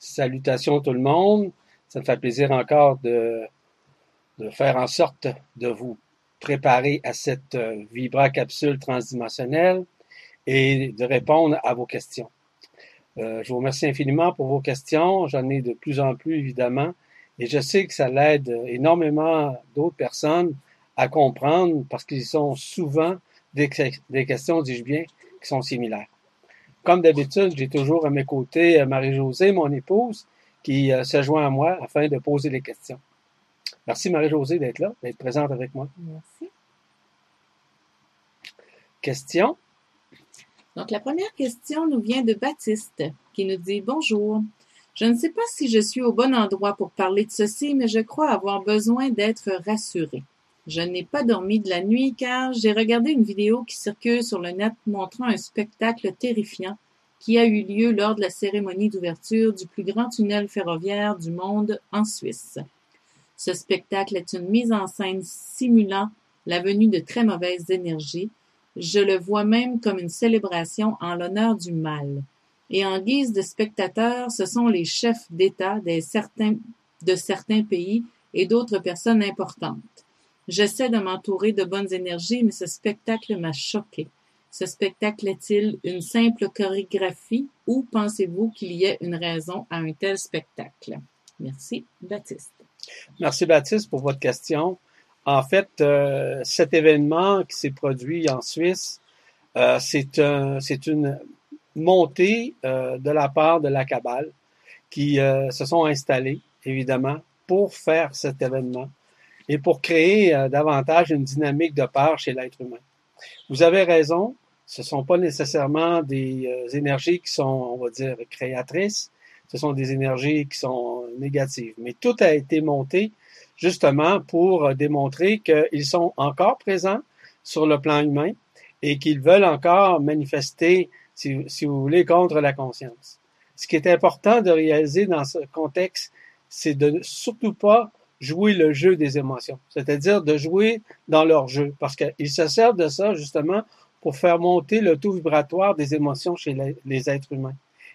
Salutations tout le monde. Ça me fait plaisir encore de, de faire en sorte de vous préparer à cette euh, Vibra capsule transdimensionnelle et de répondre à vos questions. Euh, je vous remercie infiniment pour vos questions. J'en ai de plus en plus, évidemment. Et je sais que ça l'aide énormément d'autres personnes à comprendre parce qu'ils sont souvent des, des questions, dis-je bien, qui sont similaires. Comme d'habitude, j'ai toujours à mes côtés euh, Marie-Josée, mon épouse, qui euh, se joint à moi afin de poser les questions. Merci Marie-Josée d'être là, d'être présente avec moi. Merci. Question? Donc, la première question nous vient de Baptiste, qui nous dit Bonjour. Je ne sais pas si je suis au bon endroit pour parler de ceci, mais je crois avoir besoin d'être rassuré. Je n'ai pas dormi de la nuit car j'ai regardé une vidéo qui circule sur le net montrant un spectacle terrifiant qui a eu lieu lors de la cérémonie d'ouverture du plus grand tunnel ferroviaire du monde en Suisse. Ce spectacle est une mise en scène simulant la venue de très mauvaises énergies. Je le vois même comme une célébration en l'honneur du mal. Et en guise de spectateurs, ce sont les chefs d'État de certains pays et d'autres personnes importantes. J'essaie de m'entourer de bonnes énergies, mais ce spectacle m'a choqué. Ce spectacle est-il une simple chorégraphie ou pensez-vous qu'il y ait une raison à un tel spectacle? Merci, Baptiste. Merci, Baptiste, pour votre question. En fait, euh, cet événement qui s'est produit en Suisse, euh, c'est un, une montée euh, de la part de la cabale qui se sont installés, évidemment, pour faire cet événement et pour créer euh, davantage une dynamique de peur chez l'être humain. Vous avez raison, ce ne sont pas nécessairement des euh, énergies qui sont, on va dire, créatrices, ce sont des énergies qui sont négatives. Mais tout a été monté justement pour euh, démontrer qu'ils sont encore présents sur le plan humain et qu'ils veulent encore manifester, si, si, vous voulez, contre la conscience. Ce qui est important de réaliser dans ce contexte, c'est de surtout pas jouer le jeu des émotions, c'est-à-dire de jouer dans leur jeu, parce qu'ils se servent de ça justement pour faire monter le taux vibratoire des émotions chez les, êtres humains.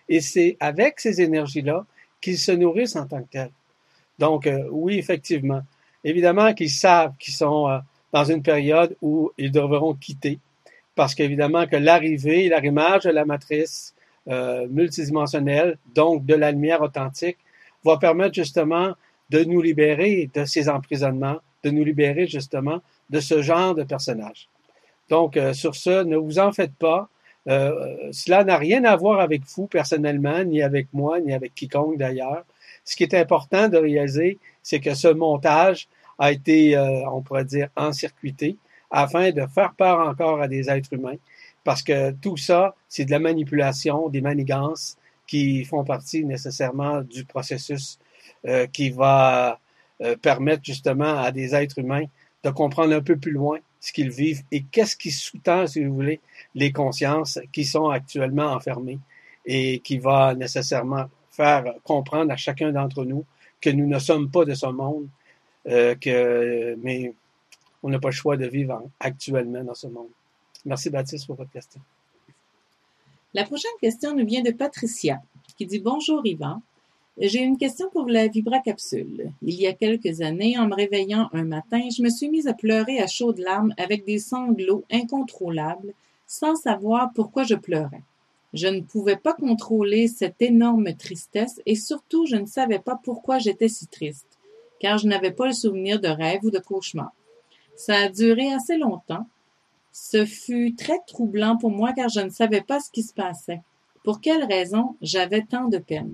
Et c'est avec ces énergies-là qu'ils se nourrissent en tant que tels. Donc, euh, oui, effectivement. Évidemment qu'ils savent qu'ils sont euh, dans une période où ils devront quitter, parce qu'évidemment que l'arrivée, l'arrimage de la matrice euh, multidimensionnelle, donc de la lumière authentique, va permettre justement de nous libérer de ces emprisonnements, de nous libérer justement de ce genre de personnage. Donc, euh, sur ce, ne vous en faites pas. Euh, cela n'a rien à voir avec vous personnellement, ni avec moi, ni avec quiconque d'ailleurs. Ce qui est important de réaliser, c'est que ce montage a été, euh, on pourrait dire, encircuité afin de faire peur encore à des êtres humains, parce que tout ça, c'est de la manipulation, des manigances qui font partie nécessairement du processus euh, qui va euh, permettre justement à des êtres humains de comprendre un peu plus loin ce qu'ils vivent et qu'est-ce qui sous-tend, si vous voulez, les consciences qui sont actuellement enfermées et qui va nécessairement faire comprendre à chacun d'entre nous que nous ne sommes pas de ce monde, euh, mais on n'a pas le choix de vivre actuellement dans ce monde. Merci Baptiste pour votre question. La prochaine question nous vient de Patricia, qui dit Bonjour Yvan. J'ai une question pour la vibracapsule. Il y a quelques années, en me réveillant un matin, je me suis mise à pleurer à chaudes larmes avec des sanglots incontrôlables, sans savoir pourquoi je pleurais. Je ne pouvais pas contrôler cette énorme tristesse et surtout je ne savais pas pourquoi j'étais si triste, car je n'avais pas le souvenir de rêve ou de cauchemar. Ça a duré assez longtemps. Ce fut très troublant pour moi car je ne savais pas ce qui se passait. Pour quelle raison j'avais tant de peine?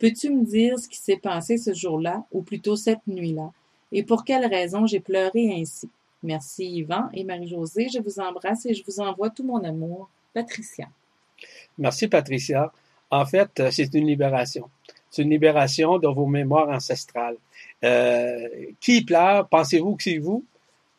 Peux-tu me dire ce qui s'est passé ce jour-là, ou plutôt cette nuit-là, et pour quelle raison j'ai pleuré ainsi? Merci Yvan et Marie-Josée, je vous embrasse et je vous envoie tout mon amour. Patricia. Merci Patricia. En fait, euh, c'est une libération. C'est une libération de vos mémoires ancestrales. Euh, qui pleure? Pensez-vous que c'est vous?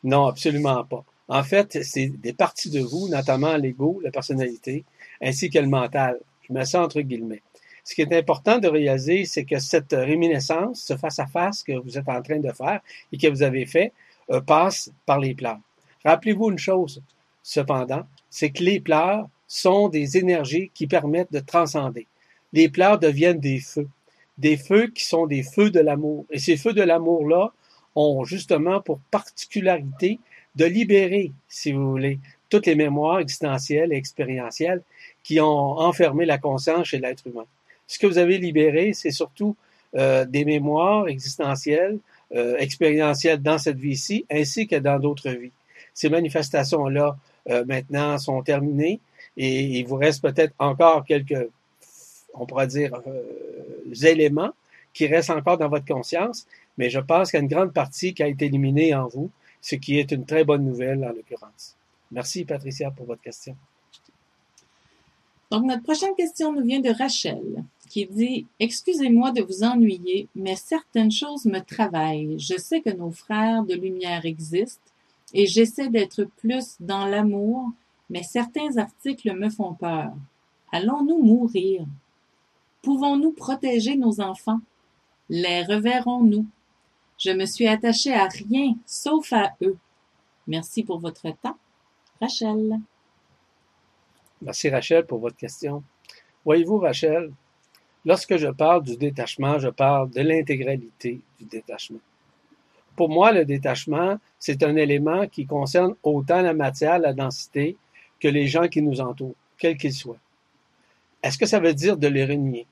Non, absolument pas. En fait, c'est des parties de vous, notamment l'ego, la personnalité, ainsi que le mental. Je mets ça entre guillemets. Ce qui est important de réaliser, c'est que cette réminiscence, ce face-à-face que vous êtes en train de faire et que vous avez fait, euh, passe par les pleurs. Rappelez-vous une chose, cependant, c'est que les pleurs sont des énergies qui permettent de transcender. Les pleurs deviennent des feux. des feux qui sont des feux de l'amour. Et ces feux de l'amour-là ont justement pour particularité de libérer, si vous voulez, toutes les mémoires existentielles et expérientielles qui ont enfermé la conscience chez l'être humain. Ce que vous avez libéré, c'est surtout euh, des mémoires existentielles, euh, expérientielles dans cette vie-ci, ainsi que dans d'autres vies. Ces manifestations-là, euh, maintenant, sont terminées et il vous reste peut-être encore quelques, on pourrait dire, éléments qui restent encore dans votre conscience, mais je pense qu'il y a une grande partie qui a été éliminée en vous, ce qui est une très bonne nouvelle en l'occurrence. Merci Patricia pour votre question. Donc, notre prochaine question nous vient de Rachel, qui dit Excusez-moi de vous ennuyer, mais certaines choses me travaillent. Je sais que nos frères de lumière existent et j'essaie d'être plus dans l'amour, mais certains articles me font peur. Allons-nous mourir? Pouvons-nous protéger nos enfants? Les reverrons-nous? Je me suis attachée à rien sauf à eux. Merci pour votre temps. Rachel. Merci Rachel pour votre question. Voyez-vous, Rachel, lorsque je parle du détachement, je parle de l'intégralité du détachement. Pour moi, le détachement, c'est un élément qui concerne autant la matière, la densité, que les gens qui nous entourent, quels qu'ils soient. Est-ce que ça veut dire de les renier?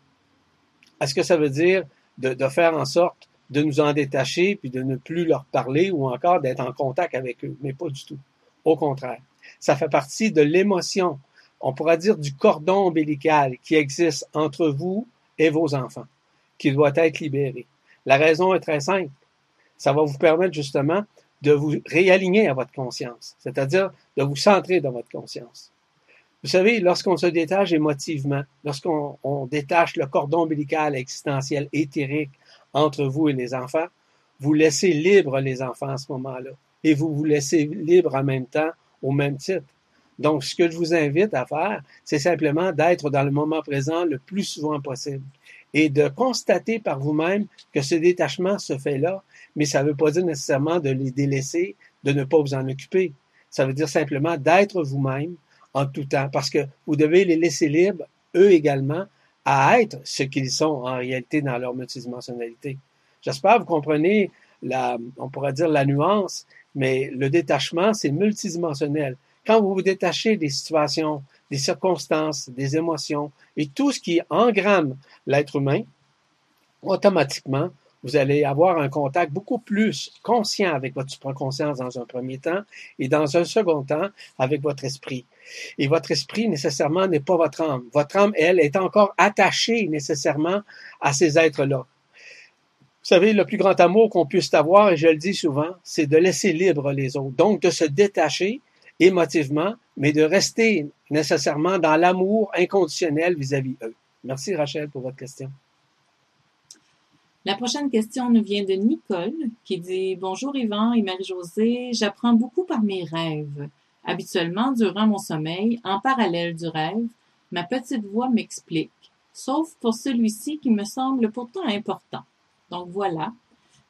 Est-ce que ça veut dire de, faire en sorte de nous en détacher puis de ne plus leur parler ou encore d'être en contact avec eux? Mais pas du tout. Au contraire. Ça fait partie de l'émotion on pourrait dire du cordon ombilical qui existe entre vous et vos enfants, qui doit être libéré. La raison est très simple. Ça va vous permettre justement de vous réaligner à votre conscience, c'est-à-dire de vous centrer dans votre conscience. Vous savez, lorsqu'on se détache émotivement, lorsqu'on détache le cordon ombilical existentiel éthérique entre vous et les enfants, vous laissez libre les enfants à ce moment-là. Et vous vous laissez libre en même temps, au même titre. Donc, ce que je vous invite à faire, c'est simplement d'être dans le moment présent le plus souvent possible et de constater par vous-même que ce détachement se fait là, mais ça ne veut pas dire nécessairement de les délaisser, de ne pas vous en occuper. Ça veut dire simplement d'être vous-même en tout temps, parce que vous devez les laisser libres, eux également, à être ce qu'ils sont en réalité dans leur multidimensionnalité. J'espère que vous comprenez la, on pourrait dire la nuance, mais le détachement, c'est multidimensionnel. Quand vous vous détachez des situations, des circonstances, des émotions et tout ce qui engramme l'être humain, automatiquement, vous allez avoir un contact beaucoup plus conscient avec votre supraconscience dans un premier temps et dans un second temps avec votre esprit. Et votre esprit, nécessairement, n'est pas votre âme. Votre âme, elle, est encore attachée nécessairement à ces êtres-là. Vous savez, le plus grand amour qu'on puisse avoir, et je le dis souvent, c'est de laisser libre les autres. Donc, de se détacher émotivement, mais de rester nécessairement dans l'amour inconditionnel vis-à-vis eux. Merci Rachel pour votre question. La prochaine question nous vient de Nicole qui dit Bonjour Yvan et Marie-Josée, j'apprends beaucoup par mes rêves. Habituellement, durant mon sommeil, en parallèle du rêve, ma petite voix m'explique, sauf pour celui-ci qui me semble pourtant important. Donc voilà,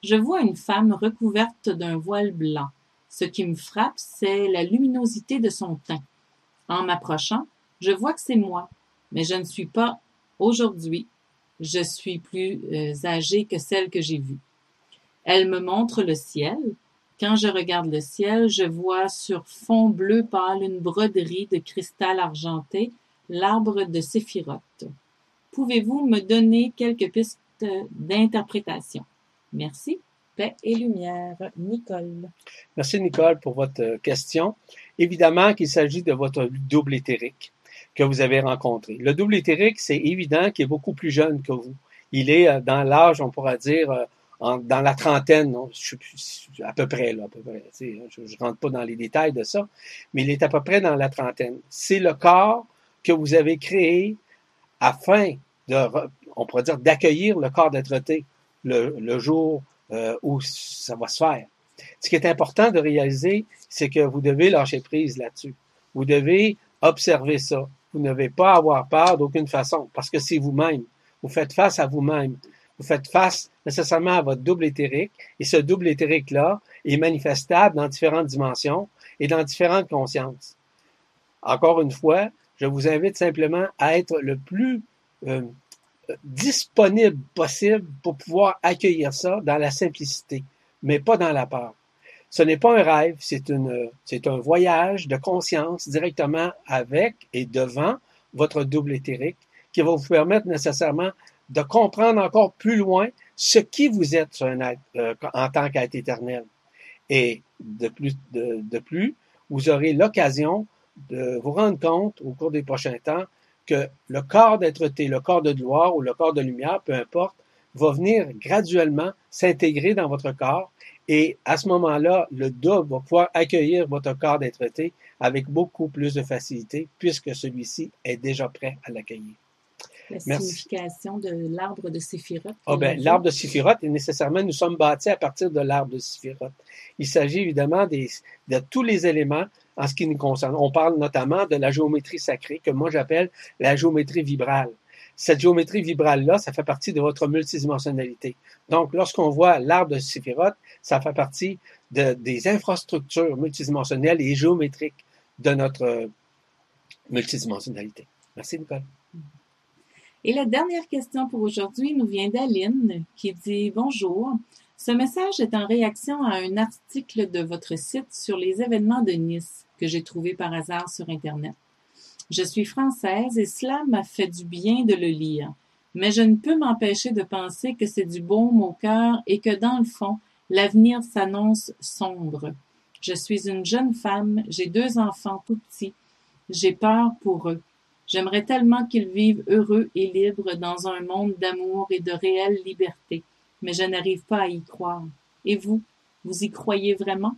je vois une femme recouverte d'un voile blanc. Ce qui me frappe, c'est la luminosité de son teint. En m'approchant, je vois que c'est moi, mais je ne suis pas aujourd'hui. Je suis plus euh, âgée que celle que j'ai vue. Elle me montre le ciel. Quand je regarde le ciel, je vois sur fond bleu pâle une broderie de cristal argenté, l'arbre de Séphiroth. Pouvez-vous me donner quelques pistes d'interprétation? Merci et lumière. Nicole. Merci Nicole pour votre question. Évidemment qu'il s'agit de votre double éthérique que vous avez rencontré. Le double éthérique, c'est évident qu'il est beaucoup plus jeune que vous. Il est euh, dans l'âge, on pourra dire, euh, dans la trentaine, je à peu près près. Je ne rentre pas dans les détails de ça, mais il est à peu près dans la trentaine. C'est le corps que vous avez créé afin de, on d'accueillir le corps d'être le, le jour euh, où ça va se faire. Ce qui est important de réaliser, c'est que vous devez lâcher prise là-dessus. Vous devez observer ça. Vous ne devez pas avoir peur d'aucune façon, parce que c'est vous-même. Vous faites face à vous-même. Vous faites face nécessairement à votre double éthérique, et ce double éthérique-là est manifestable dans différentes dimensions et dans différentes consciences. Encore une fois, je vous invite simplement à être le plus euh, disponible possible pour pouvoir accueillir ça dans la simplicité, mais pas dans la peur. Ce n'est pas un rêve, c'est une, c'est un voyage de conscience directement avec et devant votre double éthérique qui va vous permettre nécessairement de comprendre encore plus loin ce qui vous êtes un euh, en tant qu'être éternel. Et de plus, de plus, vous aurez l'occasion de vous rendre compte au cours des prochains temps que le corps d'être-té, le corps de gloire ou le corps de lumière, peu importe, va venir graduellement s'intégrer dans votre corps et à ce moment-là, le double va pouvoir accueillir votre corps d'être-té avec beaucoup plus de facilité puisque celui-ci est déjà prêt à l'accueillir. La signification de l'arbre de Séphiroth. Ah ben, l'arbre de Séphiroth, et nécessairement, nous sommes bâtis à partir de l'arbre de Séphiroth. Il s'agit évidemment des, de tous les éléments en ce qui nous concerne. On parle notamment de la géométrie sacrée, que moi j'appelle la géométrie vibrale cette géométrie vibrale-là, ça fait partie de votre multidimensionnalité. Donc, lorsqu'on voit l'arbre de Séphiroth, ça fait partie de, des infrastructures multidimensionnelles et géométriques de notre multidimensionnalité. Merci, Nicole. Et la dernière question pour aujourd'hui nous vient d'Aline qui dit Bonjour. Ce message est en réaction à un article de votre site sur les événements de Nice que j'ai trouvé par hasard sur Internet. Je suis française et cela m'a fait du bien de le lire. Mais je ne peux m'empêcher de penser que c'est du baume au cœur et que dans le fond, l'avenir s'annonce sombre. Je suis une jeune femme, j'ai deux enfants tout petits. J'ai peur pour eux. J'aimerais tellement qu'ils vivent heureux et libres dans un monde d'amour et de réelle liberté, mais je n'arrive pas à y croire. Et vous, vous y croyez vraiment?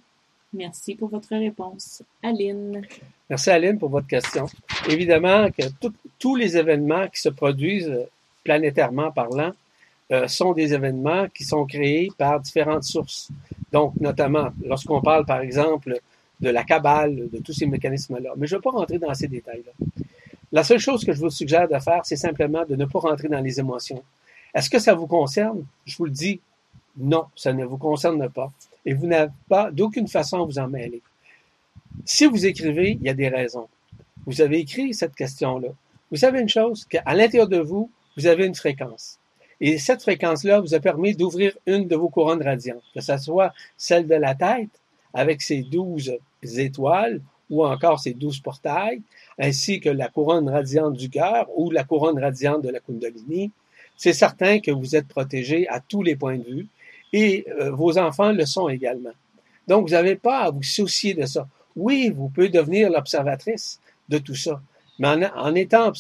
Merci pour votre réponse. Aline. Merci Aline pour votre question. Évidemment que tous les événements qui se produisent euh, planétairement parlant euh, sont des événements qui sont créés par différentes sources. Donc, notamment, lorsqu'on parle, par exemple, de la cabale, de tous ces mécanismes-là. Mais je ne vais pas rentrer dans ces détails-là. La seule chose que je vous suggère de faire, c'est simplement de ne pas rentrer dans les émotions. Est-ce que ça vous concerne? Je vous le dis, non, ça ne vous concerne pas et vous n'avez pas d'aucune façon à vous en mêler. Si vous écrivez, il y a des raisons. Vous avez écrit cette question-là. Vous savez une chose, qu'à l'intérieur de vous, vous avez une fréquence. Et cette fréquence-là vous a permis d'ouvrir une de vos couronnes radiantes, que ce soit celle de la tête, avec ses douze étoiles, ou encore ses douze portails, ainsi que la couronne radiante du cœur ou la couronne radiante de la Kundalini. C'est certain que vous êtes protégé à tous les points de vue et euh, vos enfants le sont également. Donc, vous n'avez pas à vous soucier de ça. Oui, vous pouvez devenir l'observatrice de tout ça, mais en, étant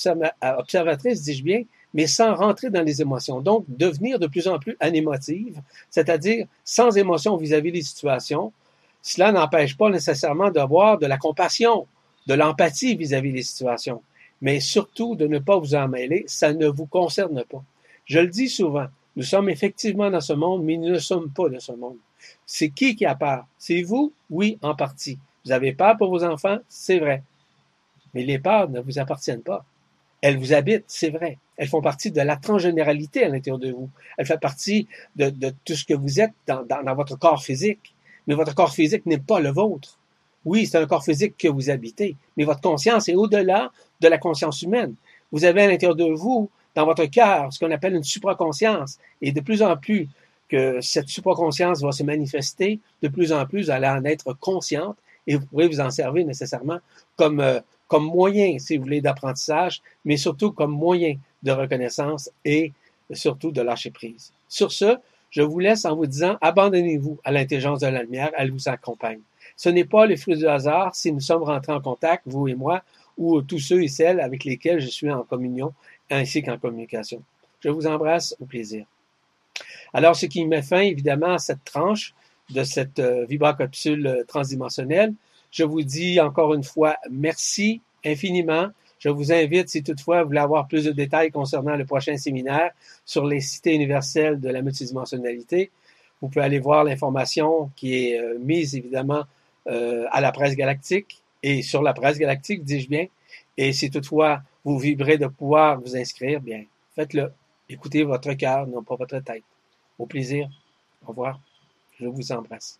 observatrice, dis-je bien, mais sans rentrer dans les émotions. Donc, devenir de plus en plus anémotive, c'est-à-dire sans émotion vis-à-vis des situations. Cela n'empêche pas nécessairement d'avoir de la compassion, de l'empathie vis-à-vis des situations, mais surtout de ne pas vous en mêler, ça ne vous concerne pas. Je le dis souvent, nous sommes effectivement dans ce monde, mais nous ne sommes pas dans ce monde. C'est qui qui a peur? C'est vous? Oui, en partie. Vous avez peur pour vos enfants? C'est vrai. Mais les peurs ne vous appartiennent pas. Elles vous habitent, c'est vrai. Elles font partie de la transgénéralité à l'intérieur de vous. Elles font partie de, tout ce que vous êtes dans votre corps physique. Mais votre corps physique n'est pas le vôtre. Oui, c'est un corps physique que vous habitez, mais votre conscience est au-delà de la conscience humaine. Vous avez à l'intérieur de vous dans votre cœur ce qu'on appelle une supraconscience. Et de plus en plus que cette supraconscience va se manifester, de plus en plus, vous allez en être consciente et vous pourrez vous en servir nécessairement comme, euh, comme moyen, si vous voulez, d'apprentissage, mais surtout comme moyen de reconnaissance et surtout de lâcher prise. Sur ce, je vous laisse en vous disant, abandonnez-vous à l'intelligence de la lumière, elle vous accompagne. Ce n'est pas le fruit du hasard si nous sommes rentrés en contact, vous et moi, ou tous ceux et celles avec lesquels je suis en communion ainsi qu'en communication. Je vous embrasse au plaisir. Alors, ce qui met fin évidemment à cette tranche de cette euh, vibracapsule euh, transdimensionnelle, je vous dis encore une fois merci infiniment. Je vous invite, si toutefois vous voulez avoir plus de détails concernant le prochain séminaire sur les cités universelles de la multidimensionnalité, vous pouvez aller voir l'information qui est euh, mise évidemment à la presse galactique et sur la presse galactique, dis-je bien. Et si toutefois vous vibrez de pouvoir vous inscrire, bien, faites-le. Écoutez votre cœur, non pas votre tête. Au plaisir. Au revoir. Je vous embrasse.